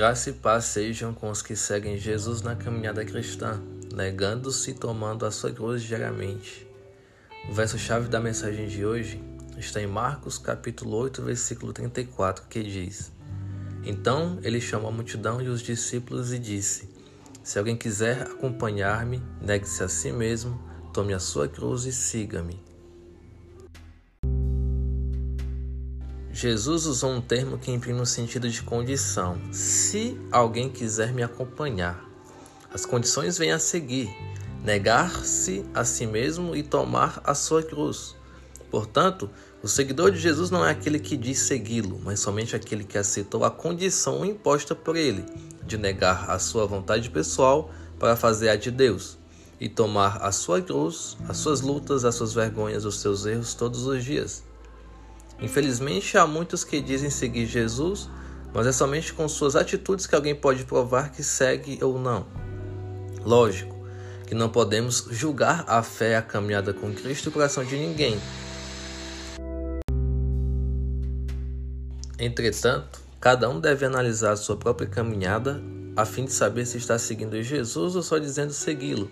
Graça e paz sejam com os que seguem Jesus na caminhada cristã, negando-se e tomando a sua cruz diariamente. O verso-chave da mensagem de hoje está em Marcos capítulo 8, versículo 34, que diz: Então ele chamou a multidão e os discípulos e disse: Se alguém quiser acompanhar-me, negue-se a si mesmo, tome a sua cruz e siga-me. Jesus usou um termo que imprime um sentido de condição. Se alguém quiser me acompanhar, as condições vêm a seguir: negar-se a si mesmo e tomar a sua cruz. Portanto, o seguidor de Jesus não é aquele que diz segui-lo, mas somente aquele que aceitou a condição imposta por ele de negar a sua vontade pessoal para fazer a de Deus e tomar a sua cruz, as suas lutas, as suas vergonhas, os seus erros todos os dias. Infelizmente, há muitos que dizem seguir Jesus, mas é somente com suas atitudes que alguém pode provar que segue ou não. Lógico que não podemos julgar a fé e a caminhada com Cristo o coração de ninguém. Entretanto, cada um deve analisar a sua própria caminhada a fim de saber se está seguindo Jesus ou só dizendo segui-lo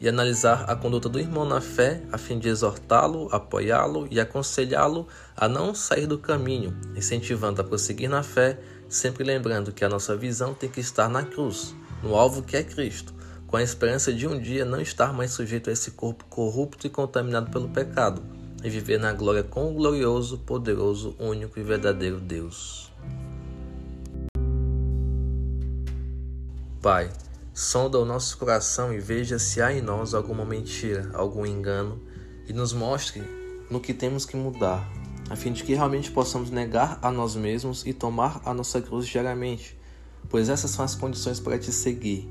e analisar a conduta do irmão na fé, a fim de exortá-lo, apoiá-lo e aconselhá-lo a não sair do caminho, incentivando a prosseguir na fé, sempre lembrando que a nossa visão tem que estar na cruz, no alvo que é Cristo, com a esperança de um dia não estar mais sujeito a esse corpo corrupto e contaminado pelo pecado, e viver na glória com o glorioso, poderoso, único e verdadeiro Deus. Pai, Sonda o nosso coração e veja se há em nós alguma mentira, algum engano, e nos mostre no que temos que mudar, a fim de que realmente possamos negar a nós mesmos e tomar a nossa cruz diariamente, pois essas são as condições para te seguir.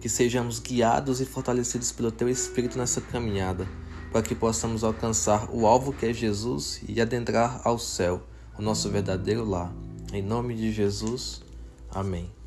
Que sejamos guiados e fortalecidos pelo Teu Espírito nessa caminhada, para que possamos alcançar o alvo que é Jesus e adentrar ao céu, o nosso verdadeiro lar. Em nome de Jesus, amém.